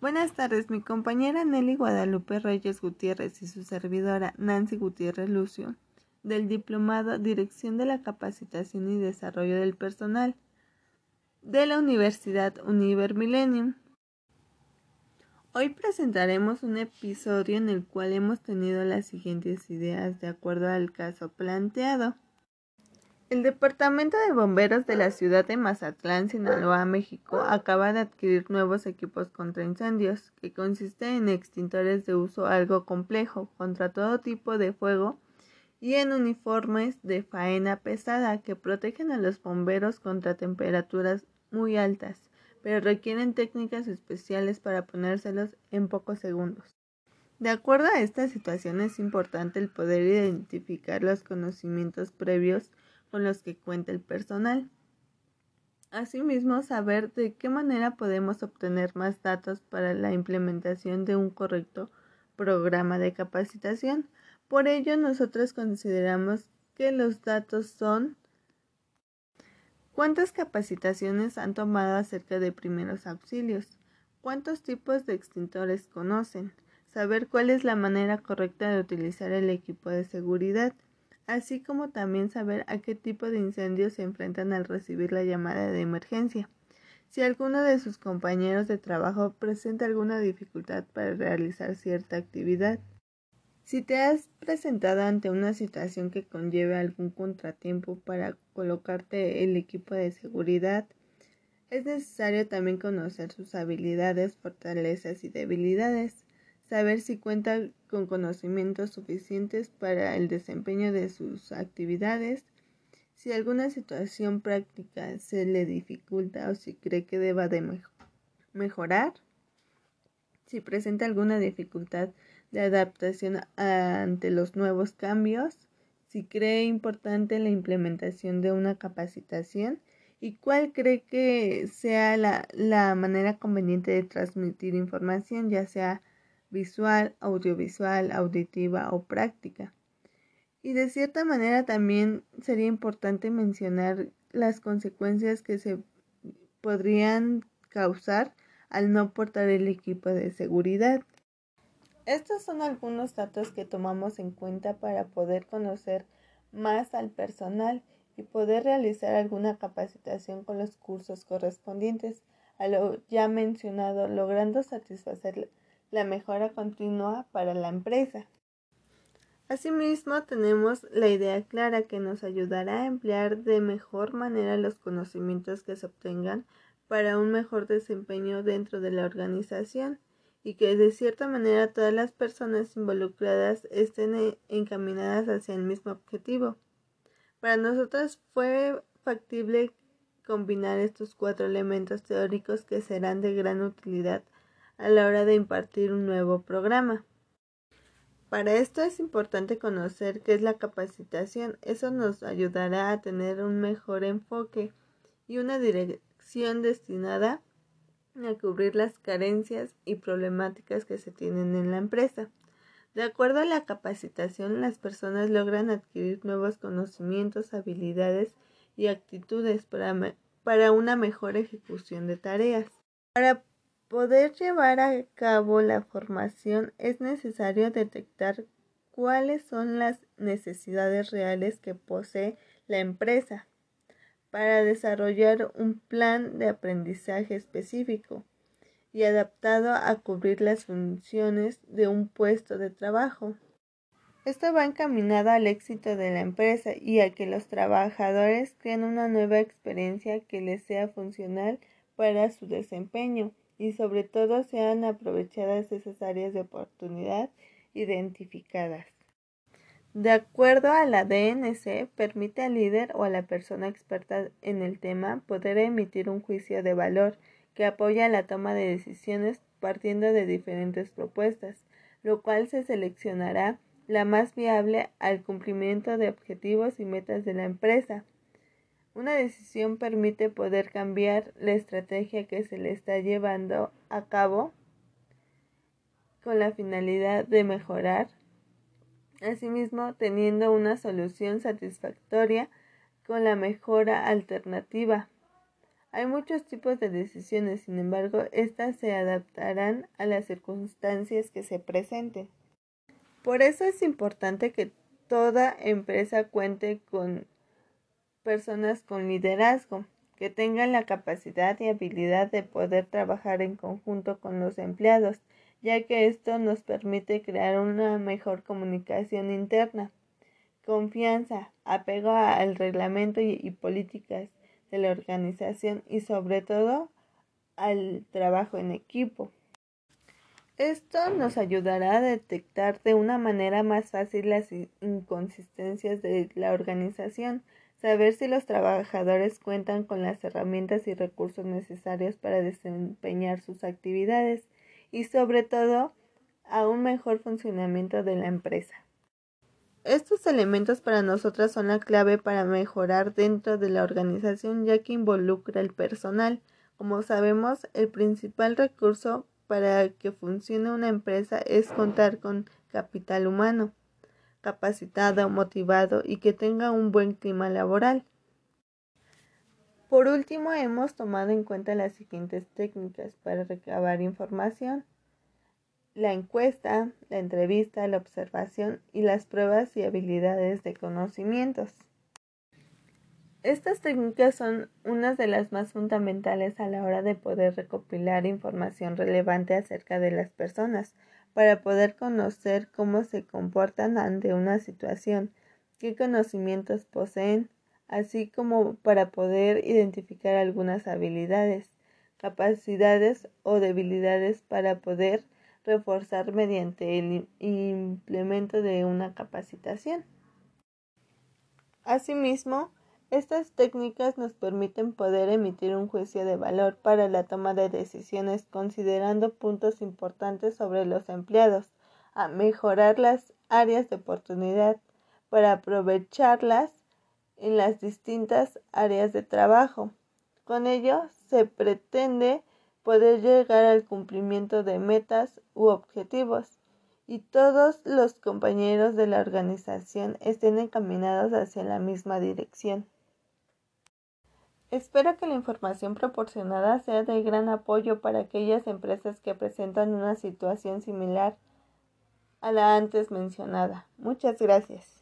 Buenas tardes, mi compañera Nelly Guadalupe Reyes Gutiérrez y su servidora Nancy Gutiérrez Lucio, del Diplomado Dirección de la Capacitación y Desarrollo del Personal de la Universidad Univer Millennium. Hoy presentaremos un episodio en el cual hemos tenido las siguientes ideas de acuerdo al caso planteado. El Departamento de Bomberos de la ciudad de Mazatlán, Sinaloa, México, acaba de adquirir nuevos equipos contra incendios, que consiste en extintores de uso algo complejo contra todo tipo de fuego y en uniformes de faena pesada que protegen a los bomberos contra temperaturas muy altas, pero requieren técnicas especiales para ponérselos en pocos segundos. De acuerdo a esta situación es importante el poder identificar los conocimientos previos con los que cuenta el personal. Asimismo, saber de qué manera podemos obtener más datos para la implementación de un correcto programa de capacitación. Por ello, nosotros consideramos que los datos son cuántas capacitaciones han tomado acerca de primeros auxilios, cuántos tipos de extintores conocen, saber cuál es la manera correcta de utilizar el equipo de seguridad, así como también saber a qué tipo de incendios se enfrentan al recibir la llamada de emergencia. Si alguno de sus compañeros de trabajo presenta alguna dificultad para realizar cierta actividad. Si te has presentado ante una situación que conlleve algún contratiempo para colocarte el equipo de seguridad, es necesario también conocer sus habilidades, fortalezas y debilidades saber si cuenta con conocimientos suficientes para el desempeño de sus actividades, si alguna situación práctica se le dificulta o si cree que deba de mejorar, si presenta alguna dificultad de adaptación ante los nuevos cambios, si cree importante la implementación de una capacitación y cuál cree que sea la, la manera conveniente de transmitir información, ya sea visual, audiovisual, auditiva o práctica. Y de cierta manera también sería importante mencionar las consecuencias que se podrían causar al no portar el equipo de seguridad. Estos son algunos datos que tomamos en cuenta para poder conocer más al personal y poder realizar alguna capacitación con los cursos correspondientes a lo ya mencionado, logrando satisfacer la mejora continua para la empresa. Asimismo, tenemos la idea clara que nos ayudará a emplear de mejor manera los conocimientos que se obtengan para un mejor desempeño dentro de la organización y que de cierta manera todas las personas involucradas estén e-, encaminadas hacia el mismo objetivo. Para nosotros fue factible combinar estos cuatro elementos teóricos que serán de gran utilidad a la hora de impartir un nuevo programa. Para esto es importante conocer qué es la capacitación. Eso nos ayudará a tener un mejor enfoque y una dirección destinada a cubrir las carencias y problemáticas que se tienen en la empresa. De acuerdo a la capacitación, las personas logran adquirir nuevos conocimientos, habilidades y actitudes para, para una mejor ejecución de tareas. Poder llevar a cabo la formación es necesario detectar cuáles son las necesidades reales que posee la empresa para desarrollar un plan de aprendizaje específico y adaptado a cubrir las funciones de un puesto de trabajo. Esto va encaminado al éxito de la empresa y a que los trabajadores creen una nueva experiencia que les sea funcional para su desempeño y sobre todo sean aprovechadas esas áreas de oportunidad identificadas. De acuerdo a la DNC, permite al líder o a la persona experta en el tema poder emitir un juicio de valor que apoya la toma de decisiones partiendo de diferentes propuestas, lo cual se seleccionará la más viable al cumplimiento de objetivos y metas de la empresa, una decisión permite poder cambiar la estrategia que se le está llevando a cabo con la finalidad de mejorar, asimismo teniendo una solución satisfactoria con la mejora alternativa. Hay muchos tipos de decisiones, sin embargo, estas se adaptarán a las circunstancias que se presenten. Por eso es importante que toda empresa cuente con personas con liderazgo, que tengan la capacidad y habilidad de poder trabajar en conjunto con los empleados, ya que esto nos permite crear una mejor comunicación interna, confianza, apego al reglamento y, políticas de la organización y sobre todo al trabajo en equipo. Esto nos ayudará a detectar de una manera más fácil las inconsistencias de la organización, saber si los trabajadores cuentan con las herramientas y recursos necesarios para desempeñar sus actividades y sobre todo a un mejor funcionamiento de la empresa. Estos elementos para nosotras son la clave para mejorar dentro de la organización ya que involucra el personal. Como sabemos, el principal recurso para que funcione una empresa es contar con capital humano, capacitado, motivado y que tenga un buen clima laboral. Por último, hemos tomado en cuenta las siguientes técnicas para recabar información la encuesta, la entrevista, la observación y las pruebas y habilidades de conocimientos. Estas técnicas son unas de las más fundamentales a la hora de poder recopilar información relevante acerca de las personas, para poder conocer cómo se comportan ante una situación, qué conocimientos poseen, así como para poder identificar algunas habilidades, capacidades o debilidades para poder reforzar mediante el implemento de una capacitación. Asimismo, estas técnicas nos permiten poder emitir un juicio de valor para la toma de decisiones considerando puntos importantes sobre los empleados, a mejorar las áreas de oportunidad para aprovecharlas en las distintas áreas de trabajo. Con ello se pretende poder llegar al cumplimiento de metas u objetivos y todos los compañeros de la organización estén encaminados hacia la misma dirección. Espero que la información proporcionada sea de gran apoyo para aquellas empresas que presentan una situación similar a la antes mencionada. Muchas gracias.